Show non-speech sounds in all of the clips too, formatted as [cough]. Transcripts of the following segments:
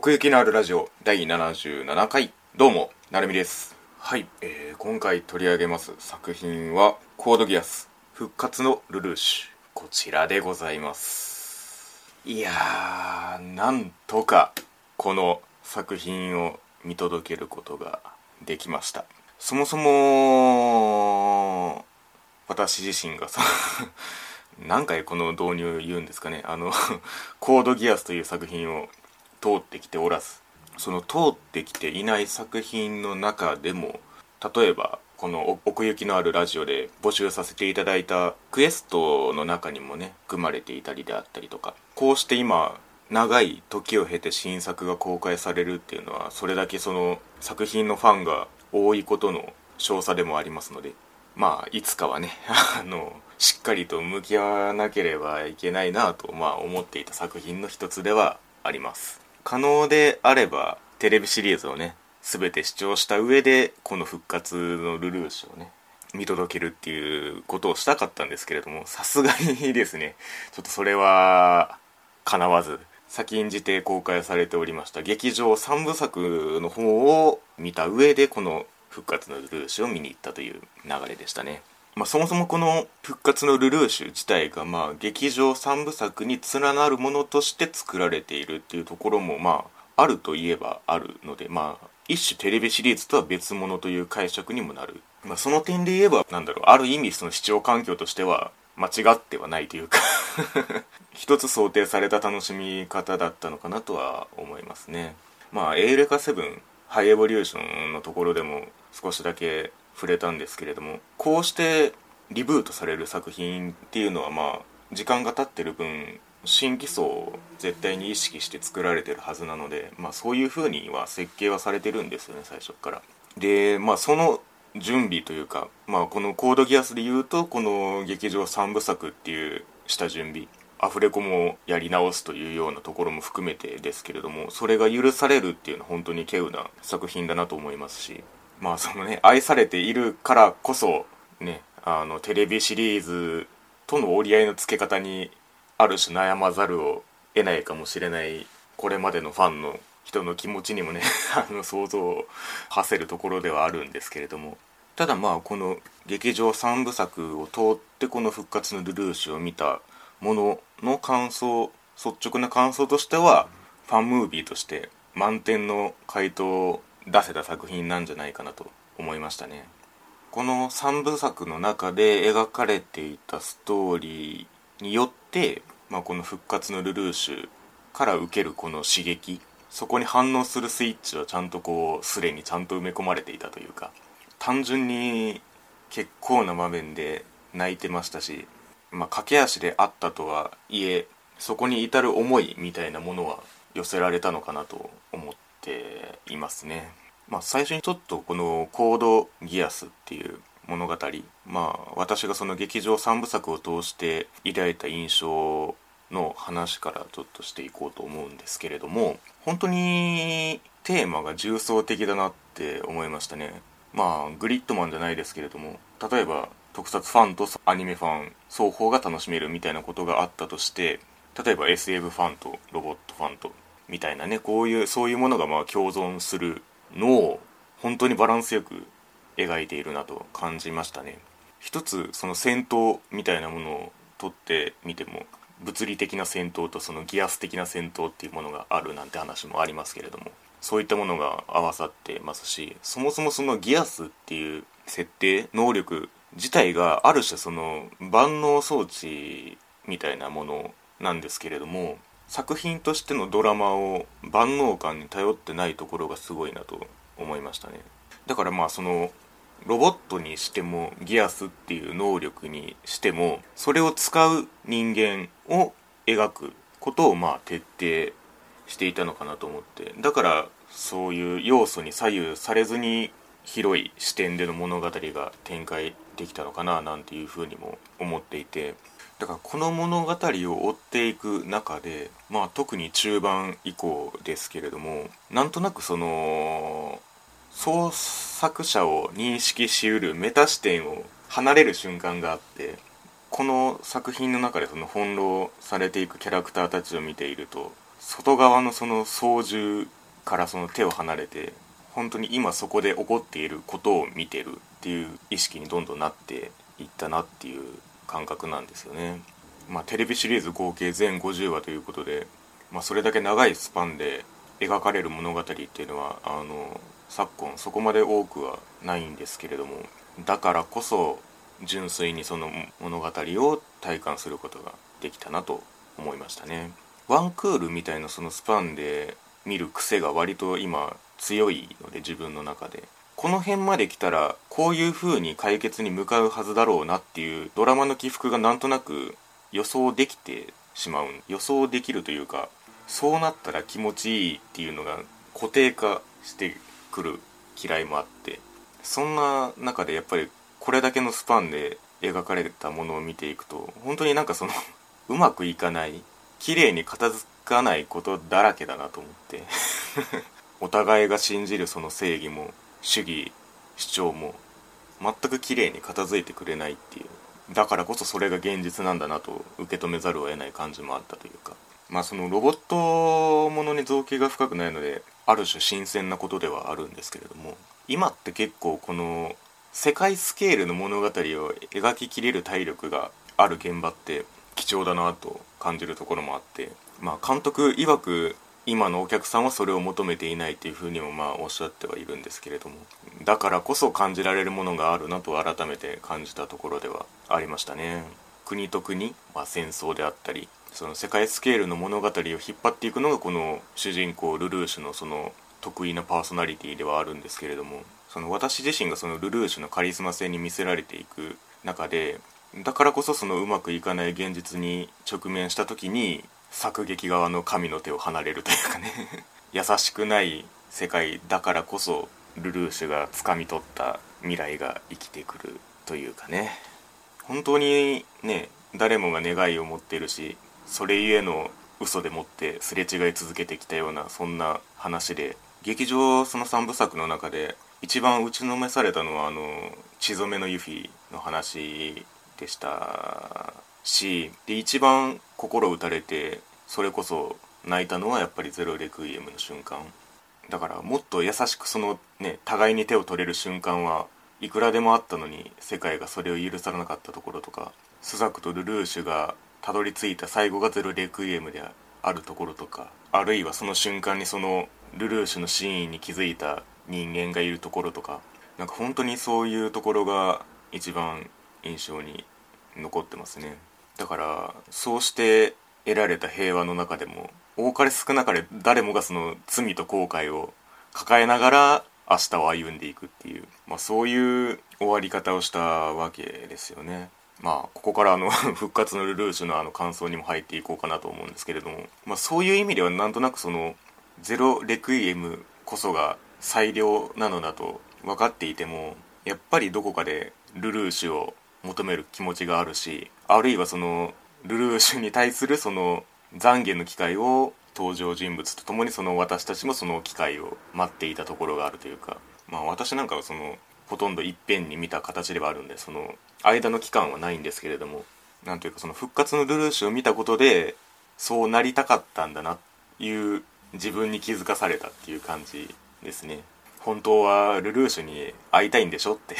奥行きのあるラジオ第77回。どうもなるみです。はい、えー、今回取り上げます作品はコードギアス復活のルルーシュ。こちらでございます。いやーなんとかこの作品を見届けることができました。そもそも私自身がさ [laughs] 何回この導入言うんですかね。あの [laughs] コードギアスという作品を通ってきておらずその通ってきていない作品の中でも例えばこの奥行きのあるラジオで募集させていただいたクエストの中にもね組まれていたりであったりとかこうして今長い時を経て新作が公開されるっていうのはそれだけその作品のファンが多いことの証左でもありますのでまあいつかはね [laughs] あのしっかりと向き合わなければいけないなと、まあ、思っていた作品の一つではあります。可能であればテレビシリーズをね全て視聴した上でこの復活のルルーシュをね見届けるっていうことをしたかったんですけれどもさすがにですねちょっとそれは叶わず先んじて公開されておりました劇場3部作の方を見た上でこの復活のルルーシュを見に行ったという流れでしたね。まあ、そもそもこの復活のルルーシュ自体がまあ劇場3部作に連なるものとして作られているっていうところもまああるといえばあるのでまあ一種テレビシリーズとは別物という解釈にもなる、まあ、その点で言えばなんだろうある意味その視聴環境としては間違ってはないというか [laughs] 一つ想定された楽しみ方だったのかなとは思いますね。まあエーレカ7ハイエボリューションのところでも少しだけ触れたんですけれどもこうしてリブートされる作品っていうのはまあ時間が経ってる分新規層を絶対に意識して作られてるはずなので、まあ、そういう風には設計はされてるんですよね最初から。でまあその準備というか、まあ、このコードギアスで言うとこの劇場3部作っていう下準備アフレコもやり直すというようなところも含めてですけれどもそれが許されるっていうのは本当に稀有な作品だなと思いますしまあそのね愛されているからこそねあのテレビシリーズとの折り合いのつけ方にある種悩まざるを得ないかもしれないこれまでのファンの人の気持ちにもね [laughs] あの想像を馳せるところではあるんですけれども。ただまあこの劇場3部作を通ってこの「復活のルルーシュ」を見たものの感想率直な感想としてはファンムービーとして満点の回答出せた作品なんじゃないかなと思いましたね。この3部作の中で描かれていたストーリーによって、まあ、この復活のルルーシュから受けるこの刺激そこに反応するスイッチはちゃんとこうすでにちゃんと埋め込まれていたというか単純に結構な場面で泣いてましたし、まあ、駆け足であったとはいえそこに至る思いみたいなものは寄せられたのかなと思っていますね。まあ、最初にちょっとこのコードギアスっていう物語まあ私がその劇場3部作を通して抱いた印象の話からちょっとしていこうと思うんですけれども本当にテーマが重層的だなって思いましたねまあグリッドマンじゃないですけれども例えば特撮ファンとアニメファン双方が楽しめるみたいなことがあったとして例えば SF ファンとロボットファンとみたいなねこういうそういうものがまあ共存するのを本当にバランスよく描いているなと感じましたね。一つその戦闘みたいなものを撮ってみても物理的な戦闘とそのギアス的な戦闘っていうものがあるなんて話もありますけれどもそういったものが合わさってますしそもそもそのギアスっていう設定能力自体がある種その万能装置みたいなものなんですけれども作品としてのドラマを万能感に頼ってないところがすごいなと思いましたね。だからまあそのロボットにしてもギアスっていう能力にしてもそれを使う人間を描くことをまあ徹底していたのかなと思って。だからそういう要素に左右されずに広い視点での物語が展開できたのかななんていうふうにも思っていて。だからこの物語を追っていく中で、まあ、特に中盤以降ですけれどもなんとなくその創作者を認識しうるメタ視点を離れる瞬間があってこの作品の中でその翻弄されていくキャラクターたちを見ていると外側のその操縦からその手を離れて本当に今そこで起こっていることを見てるっていう意識にどんどんなっていったなっていう感覚なんですよね。まあ、テレビシリーズ合計全50話ということで、まあ、それだけ長いスパンで描かれる物語っていうのはあの昨今そこまで多くはないんですけれどもだからこそ純粋にその物語を体感することができたなと思いましたねワンクールみたいなそのスパンで見る癖が割と今強いので自分の中でこの辺まで来たらこういう風に解決に向かうはずだろうなっていうドラマの起伏がなんとなく予想できてしまう予想できるというかそうなったら気持ちいいっていうのが固定化してくる嫌いもあってそんな中でやっぱりこれだけのスパンで描かれたものを見ていくと本当になんかその [laughs] うまくいかない綺麗に片付かないことだらけだなと思って [laughs] お互いが信じるその正義も主義主張も全く綺麗に片付いてくれないっていう。だからこそそれが現実なんだなと受け止めざるを得ない感じもあったというか。まあそのロボットものに造形が深くないのである種新鮮なことではあるんですけれども今って結構この世界スケールの物語を描ききれる体力がある現場って貴重だなと感じるところもあってまあ監督曰く今のお客さんはそれを求めていないというふうにもまあおっしゃってはいるんですけれどもだからこそ感じられるものがあるなと改めて感じたところではありましたね。国と国、まあ、戦争であったりその世界スケールの物語を引っ張っていくのがこの主人公ルルーシュのその得意なパーソナリティではあるんですけれどもその私自身がそのルルーシュのカリスマ性に見せられていく中でだからこそそのうまくいかない現実に直面した時に作劇側の神の手を離れるというかね。[laughs] 優しくない世界だからこそルルーシュが掴み取った未来が生きてくるというかね。本当にね誰もが願いを持ってるしそれゆえの嘘でもってすれ違い続けてきたようなそんな話で劇場その3部作の中で一番打ちのめされたのはあの血染めのユフィの話でした。しで一番心打たれてそれこそ泣いたのはやっぱり「ゼロレクイエム」の瞬間。だからもっと優しくそのね互いに手を取れる瞬間はいくらでもあったのに世界がそれを許さなかったところとかスザクとルルーシュがたどり着いた最後が「ゼロレクイエム」であるところとかあるいはその瞬間にそのルルーシュの真意に気づいた人間がいるところとかなんか本当にそういうところが一番印象に残ってますね。だからそうして得られた平和の中でも多かれ少なかれ誰もがその罪と後悔を抱えながら明日を歩んでいくっていう、まあ、そういう終わり方をしたわけですよね。まあここからあの [laughs] 復活のルルーシュのあの感想にも入っていこうかなと思うんですけれども、まあ、そういう意味ではなんとなくそのゼロレクイエムこそが最良なのだと分かっていてもやっぱりどこかでルルーシュを求める気持ちがあるしあるいはそのルルーシュに対するその懺悔の機会を登場人物と共にその私たちもその機会を待っていたところがあるというかまあ私なんかはそのほとんどいっぺんに見た形ではあるんでその間の期間はないんですけれどもなんというかその復活のルルーシュを見たことでそうなりたかったんだなっていう自分に気づかされたっていう感じですね。本当はルルーシュに会いたいんでしょって。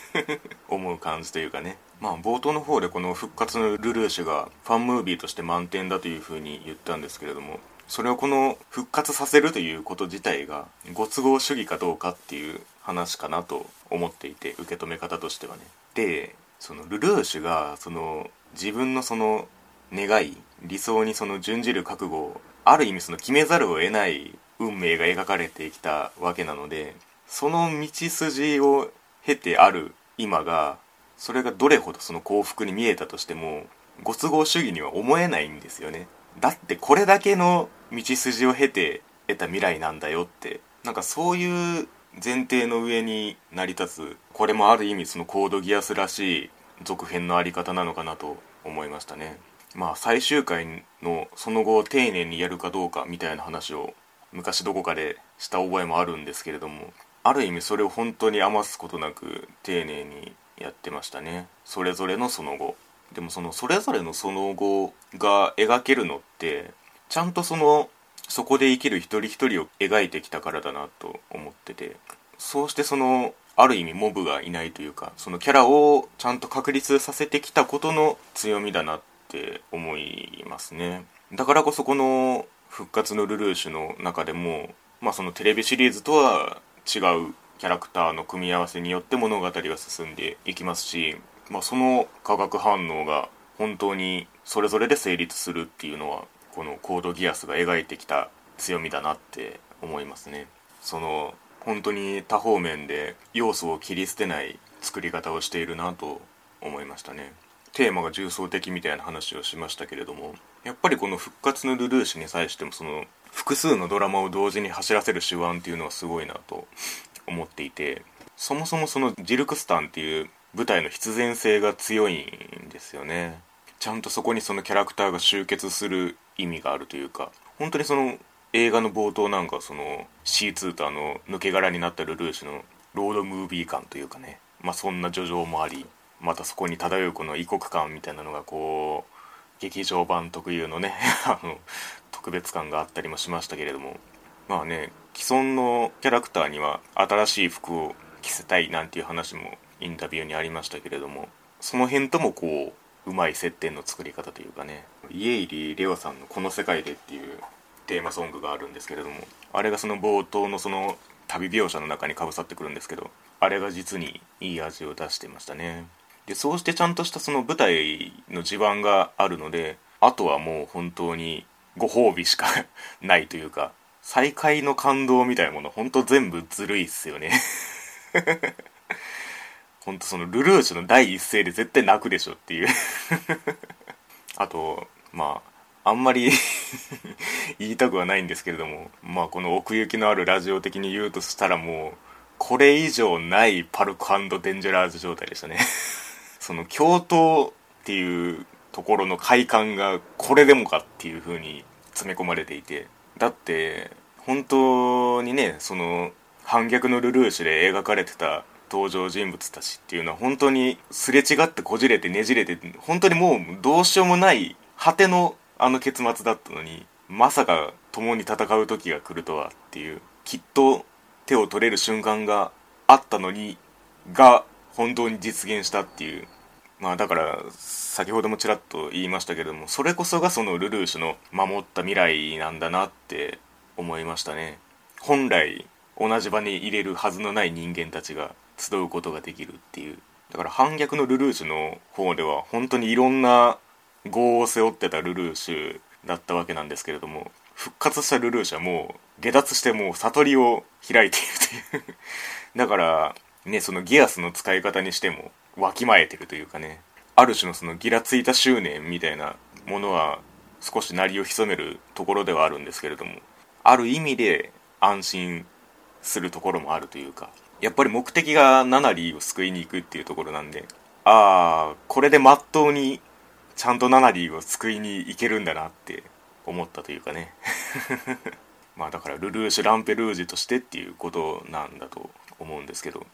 [laughs] 思う感じというかね。まあ冒頭の方でこの復活のルルーシュがファンムービーとして満点だというふうに言ったんですけれどもそれをこの復活させるということ自体がご都合主義かどうかっていう話かなと思っていて受け止め方としてはね。でそのルルーシュがその自分のその願い理想にその準じる覚悟をある意味その決めざるを得ない運命が描かれてきたわけなのでその道筋を経てある今がそれがどれほどその幸福に見えたとしてもご都合主義には思えないんですよね。だってこれだけの道筋を経て得た未来なんだよって。なんかそういう前提の上に成り立つこれもある意味そのコードギアスらしい続編のあり方なのかなと思いましたね。まあ最終回のその後丁寧にやるかどうかみたいな話を昔どこかでした覚えもあるんですけれどもある意味それを本当に余すことなく丁寧にやってましたね。それぞれのその後。でもそのそれぞれのその後が描けるのってちゃんとそのそこで生きる一人一人を描いてきたからだなと思っててそうしてそのある意味モブがいないというかそのキャラをちゃんと確立させてきたことの強みだなって思いますね。だからこそこの復活のルルーシュの中でもまあそのテレビシリーズとは違うキャラクターの組み合わせによって物語が進んでいきますし、まあ、その化学反応が本当にそれぞれで成立するっていうのはこのコードギアスが描いてきた強みだなって思いますね。その本当に多方面で要素を切り捨てない作り方をしているなと思いましたね。テーマが重層的みたいな話をしましたけれどもやっぱりこの復活のルルーシュに際してもその複数のドラマを同時に走らせる手腕っていうのはすごいなと思っていてそもそもそのジルクスタンっていう舞台の必然性が強いんですよね。ちゃんとそこにそのキャラクターが集結する意味があるというか本当にその映画の冒頭なんかその C2 とあの抜け殻になったルルーシュのロードムービー感というかねまあそんな叙情もありまたそこに漂うこの異国感みたいなのがこう劇場版特有のね [laughs] あの特別感があったりもしましたけれども。まあね既存のキャラクターには新しい服を着せたいなんていう話もインタビューにありましたけれどもその辺ともこううまい接点の作り方というかね。家入レオさんの「この世界で」っていうテーマソングがあるんですけれどもあれがその冒頭のその旅描写の中にかぶさってくるんですけどあれが実にいい味を出してましたね。でそうしてちゃんとしたその舞台の地盤があるのであとはもう本当にご褒美しか [laughs] ないというか再会の感動みたいなもの本当全部ずるいっすよね。[laughs] 本当そのルルーシュの第一声で絶対泣くでしょっていう。[laughs] あとまああんまり言いたくはないんですけれどもまあこの奥行きのあるラジオ的に言うとしたらもうこれ以上ないパルコデンジャラーズ状態でしたね。その共闘っていうところの快感がこれでもかっていう風に詰め込まれていてだって本当にねその反逆のルルーシュで描かれてた登場人物たちっていうのは本当にすれ違ってこじれてねじれて本当にもうどうしようもない果てのあの結末だったのにまさか共に戦う時が来るとはっていうきっと手を取れる瞬間があったのにが本当に実現したっていうまあだから先ほどもちらっと言いましたけどもそれこそがそのルルーシュの守った未来なんだなって思いましたね。本来同じ場に入れるはずのない人間たちが集うことができるっていう。だから反逆のルルーシュの方では本当にいろんな業を背負ってたルルーシュだったわけなんですけれども復活したルルーシュはもう下脱してもう悟りを開いているという。だからねそのギアスの使い方にしてもわきまえてるというかねある種のそのギラついた執念みたいなものは少し鳴りを潜めるところではあるんですけれどもある意味で安心するところもあるというかやっぱり目的がナナリーを救いに行くっていうところなんでああこれでまっとうにちゃんとナナリーを救いに行けるんだなって思ったというかね。[laughs] まあだからルルーシュ・ランペルージュとしてっていうことなんだと思うんですけど。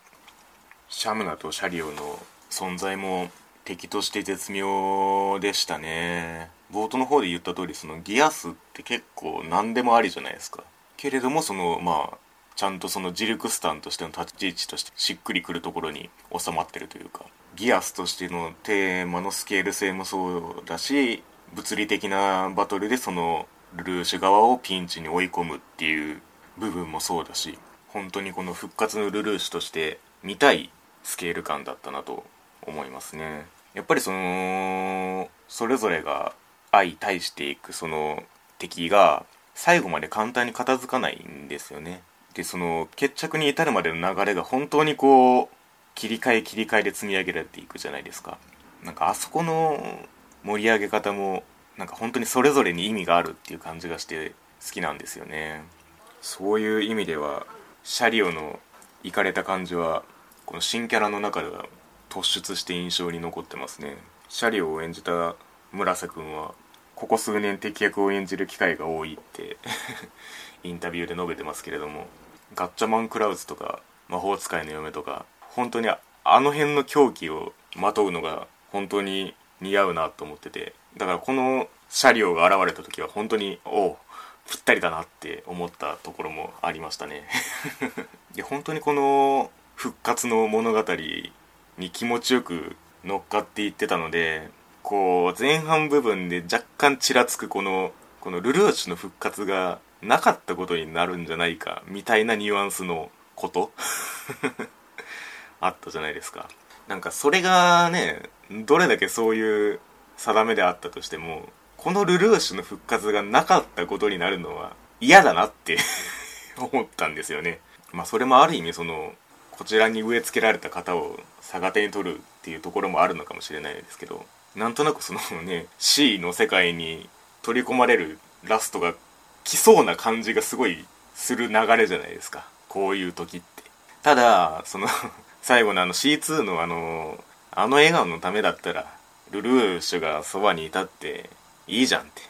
シャムナとシャリオの存在も敵として絶妙でしたね。冒頭の方で言った通りそのギアスって結構何でもありじゃないですか。けれどもそのまあちゃんとそのジルクスタンとしての立ち位置としてしっくりくるところに収まってるというか。ギアスとしてのテーマのスケール性もそうだし物理的なバトルでそのルーシュ側をピンチに追い込むっていう部分もそうだし本当にこの復活のルルーシュとして見たいスケール感だったなと思いますね。やっぱりそのそれぞれが相対していくその敵が最後まで簡単に片付かないんですよね。でその決着に至るまでの流れが本当にこう切り替え切り替えで積み上げられていくじゃないですか。なんかあそこの盛り上げ方もなんか本当にそれぞれに意味があるっていう感じがして好きなんですよね。そういう意味ではシャリオのいかれた感じはこの新キャラの中では突出して印象に残ってますね。シャリオを演じた村瀬君はここ数年敵役を演じる機会が多いって [laughs] インタビューで述べてますけれどもガッチャマン・クラウズとか魔法使いの嫁とか本当にあの辺の狂気をまとうのが本当に似合うなと思っててだからこの車両が現れた時は本当におぴったりだなって思ったところもありましたね。[laughs] で本当にこの復活の物語に気持ちよく乗っかっていってたのでこう前半部分で若干ちらつくこのこのルルーシュの復活がなかったことになるんじゃないかみたいなニュアンスのこと？[laughs] あったじゃないですか。なんかそれがねどれだけそういう定めであったとしてもこのルルーシュの復活がなかったことになるのは嫌だなって [laughs] 思ったんですよね。まあそれもある意味そのこちらに植え付けられた方を逆手に取るっていうところもあるのかもしれないですけどなんとなくそのね C の世界に取り込まれるラストが来そうな感じがすごいする流れじゃないですか。こういう時って。ただその [laughs] 最後のあの C2 のあのあの笑顔のためだったらルルーシュがそばにいたっていいじゃんって。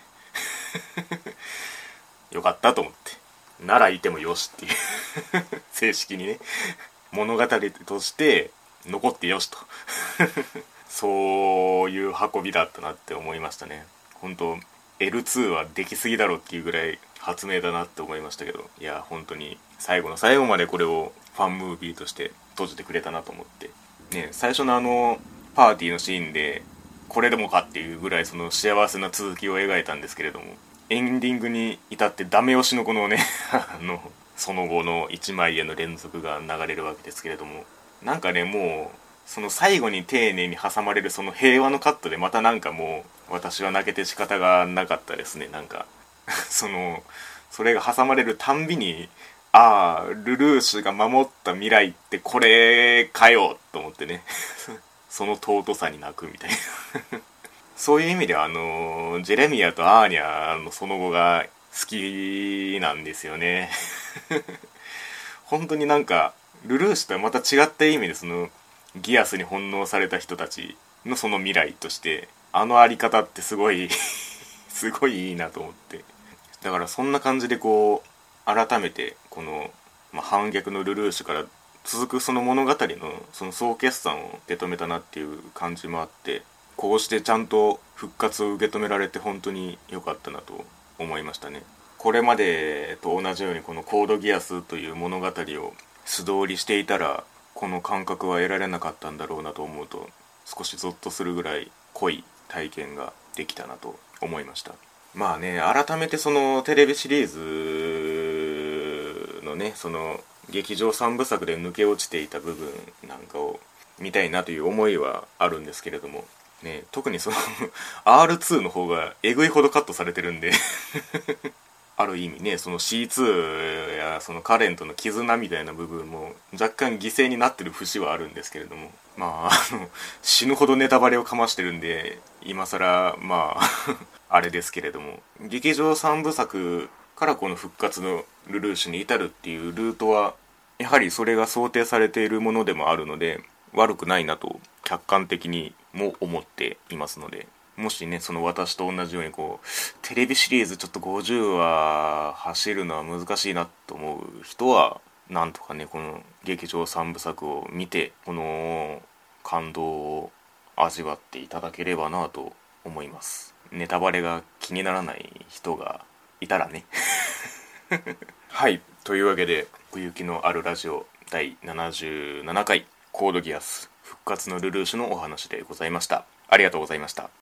[laughs] よかったと思って。ならいてもよしっていう。正式にね。物語として残ってよしと。[laughs] そういう運びだったなって思いましたね。本当 L2 はできすぎだろっていうぐらい発明だなって思いましたけど。いや本当に最後の最後までこれをファンムービーとして閉じてくれたなと思って。ね最初のあのパーティーのシーンでこれでもかっていうぐらいその幸せな続きを描いたんですけれどもエンディングに至ってダメ押しのこのね [laughs] あのその後の1枚への連続が流れるわけですけれどもなんかねもうその最後に丁寧に挟まれるその平和のカットでまたなんかもう私は泣けて仕方がなかったですね。なんか [laughs] そのそれが挟まれるたんびにああルルーシュが守った未来ってこれかよと思ってね。[laughs] その尊さに泣くみたいな。[laughs] そういう意味ではあのジェレミアとアーニャのその後が好きなんですよね。[laughs] 本当になんかルルーシュとはまた違った意味でそのギアスに翻弄された人たちのその未来としてあのあり方ってすごい [laughs] すごいいいなと思って。だからそんな感じでこう改めてこの、まあ、反逆のルルーシュから続くその物語のその総決算を受け止めたなっていう感じもあってこうしてちゃんと復活を受け止められて本当に良かったなと思いましたね。これまでと同じようにこのコードギアスという物語を素通りしていたらこの感覚は得られなかったんだろうなと思うと少しゾッとするぐらい濃い体験ができたなと思いました。まあね改めてそのテレビシリーズのねその劇場3部作で抜け落ちていた部分なんかを見たいなという思いはあるんですけれども、ね、特にその [laughs] R2 の方がえぐいほどカットされてるんで。ある意味ねその C2 やそのカレンとの絆みたいな部分も若干犠牲になってる節はあるんですけれどもまああの [laughs] 死ぬほどネタバレをかましてるんで今更まあ [laughs] あれですけれども劇場3部作からこの復活のルルーシュに至るっていうルートはやはりそれが想定されているものでもあるので悪くないなと客観的にも思っていますので。もしねその私と同じようにこうテレビシリーズちょっと50話走るのは難しいなと思う人はなんとかねこの劇場3部作を見てこの感動を味わっていただければなと思います。ネタバレが気にならない人がいたらね。はい。というわけで奥行きのあるラジオ第77回コードギアス復活のルルーシュのお話でございました。ありがとうございました。